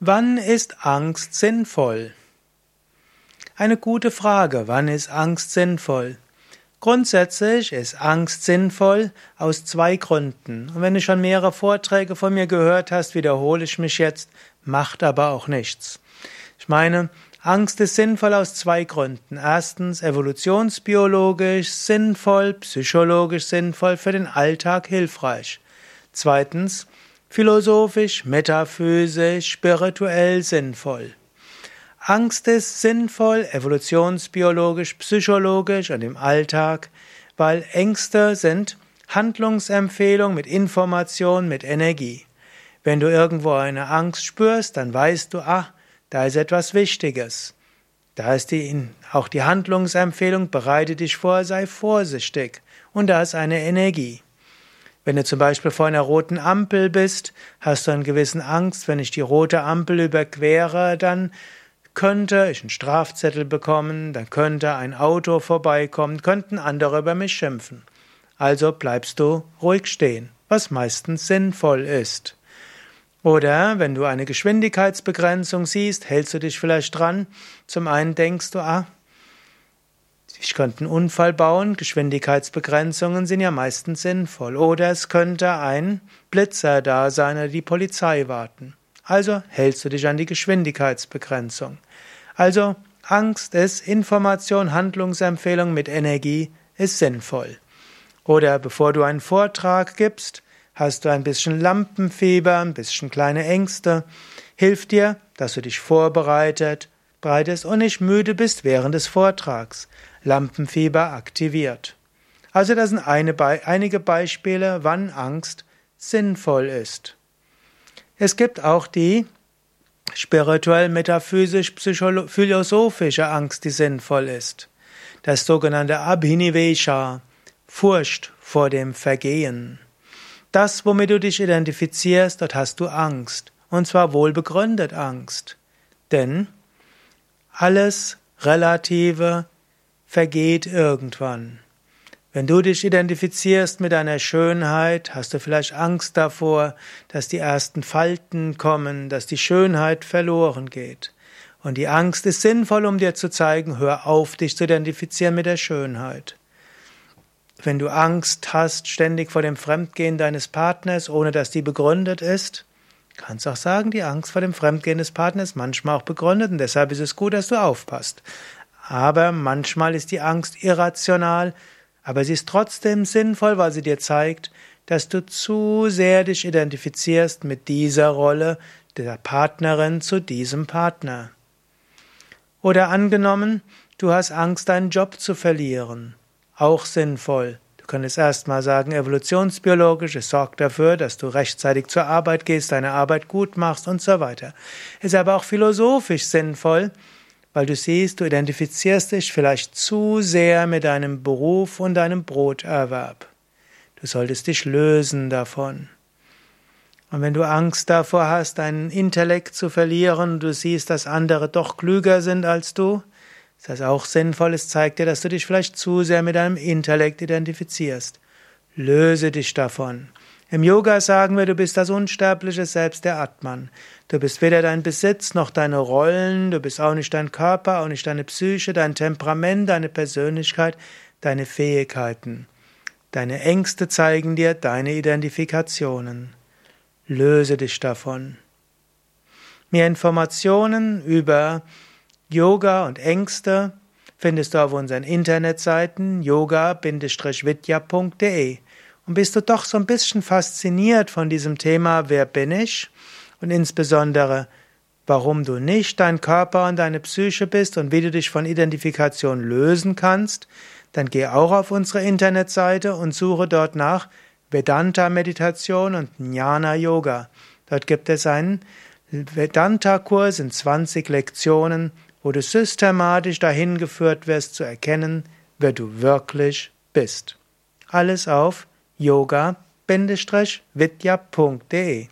Wann ist Angst sinnvoll? Eine gute Frage. Wann ist Angst sinnvoll? Grundsätzlich ist Angst sinnvoll aus zwei Gründen. Und wenn du schon mehrere Vorträge von mir gehört hast, wiederhole ich mich jetzt, macht aber auch nichts. Ich meine, Angst ist sinnvoll aus zwei Gründen. Erstens evolutionsbiologisch sinnvoll, psychologisch sinnvoll, für den Alltag hilfreich. Zweitens philosophisch, metaphysisch, spirituell sinnvoll. Angst ist sinnvoll, evolutionsbiologisch, psychologisch und im Alltag, weil Ängste sind Handlungsempfehlung mit Information, mit Energie. Wenn du irgendwo eine Angst spürst, dann weißt du, ah, da ist etwas Wichtiges. Da ist die, auch die Handlungsempfehlung, bereite dich vor, sei vorsichtig. Und da ist eine Energie. Wenn du zum Beispiel vor einer roten Ampel bist, hast du einen gewissen Angst, wenn ich die rote Ampel überquere, dann könnte ich einen Strafzettel bekommen, dann könnte ein Auto vorbeikommen, könnten andere über mich schimpfen. Also bleibst du ruhig stehen, was meistens sinnvoll ist. Oder wenn du eine Geschwindigkeitsbegrenzung siehst, hältst du dich vielleicht dran. Zum einen denkst du, ah, ich könnte einen Unfall bauen, Geschwindigkeitsbegrenzungen sind ja meistens sinnvoll. Oder es könnte ein Blitzer da sein oder die Polizei warten. Also hältst du dich an die Geschwindigkeitsbegrenzung. Also Angst ist Information, Handlungsempfehlung mit Energie ist sinnvoll. Oder bevor du einen Vortrag gibst, hast du ein bisschen Lampenfieber, ein bisschen kleine Ängste, hilft dir, dass du dich vorbereitet, breitest und nicht müde bist während des Vortrags. Lampenfieber aktiviert. Also das sind eine, einige Beispiele, wann Angst sinnvoll ist. Es gibt auch die spirituell, metaphysisch, philosophische Angst, die sinnvoll ist. Das sogenannte Abhinivesha, Furcht vor dem Vergehen. Das, womit du dich identifizierst, dort hast du Angst. Und zwar wohlbegründet Angst. Denn alles Relative vergeht irgendwann. Wenn du dich identifizierst mit deiner Schönheit, hast du vielleicht Angst davor, dass die ersten Falten kommen, dass die Schönheit verloren geht. Und die Angst ist sinnvoll, um dir zu zeigen, hör auf, dich zu identifizieren mit der Schönheit. Wenn du Angst hast, ständig vor dem Fremdgehen deines Partners, ohne dass die begründet ist, kannst auch sagen, die Angst vor dem Fremdgehen des Partners manchmal auch begründet und deshalb ist es gut, dass du aufpasst. Aber manchmal ist die Angst irrational, aber sie ist trotzdem sinnvoll, weil sie dir zeigt, dass du zu sehr dich identifizierst mit dieser Rolle der Partnerin zu diesem Partner. Oder angenommen, du hast Angst, deinen Job zu verlieren. Auch sinnvoll. Du könntest erstmal sagen, evolutionsbiologisch, es sorgt dafür, dass du rechtzeitig zur Arbeit gehst, deine Arbeit gut machst und so weiter. Ist aber auch philosophisch sinnvoll, weil du siehst, du identifizierst dich vielleicht zu sehr mit deinem Beruf und deinem Broterwerb. Du solltest dich lösen davon. Und wenn du Angst davor hast, deinen Intellekt zu verlieren, du siehst, dass andere doch klüger sind als du, ist das auch sinnvoll. Es zeigt dir, dass du dich vielleicht zu sehr mit deinem Intellekt identifizierst. Löse dich davon. Im Yoga sagen wir, du bist das unsterbliche Selbst der Atman. Du bist weder dein Besitz noch deine Rollen, du bist auch nicht dein Körper, auch nicht deine Psyche, dein Temperament, deine Persönlichkeit, deine Fähigkeiten. Deine Ängste zeigen dir deine Identifikationen. Löse dich davon. Mehr Informationen über Yoga und Ängste findest du auf unseren Internetseiten yoga-vidya.de. Und bist du doch so ein bisschen fasziniert von diesem Thema, wer bin ich? Und insbesondere, warum du nicht dein Körper und deine Psyche bist und wie du dich von Identifikation lösen kannst, dann geh auch auf unsere Internetseite und suche dort nach Vedanta Meditation und Jnana Yoga. Dort gibt es einen Vedanta-Kurs in 20 Lektionen, wo du systematisch dahin geführt wirst zu erkennen, wer du wirklich bist. Alles auf yoga-vidya.de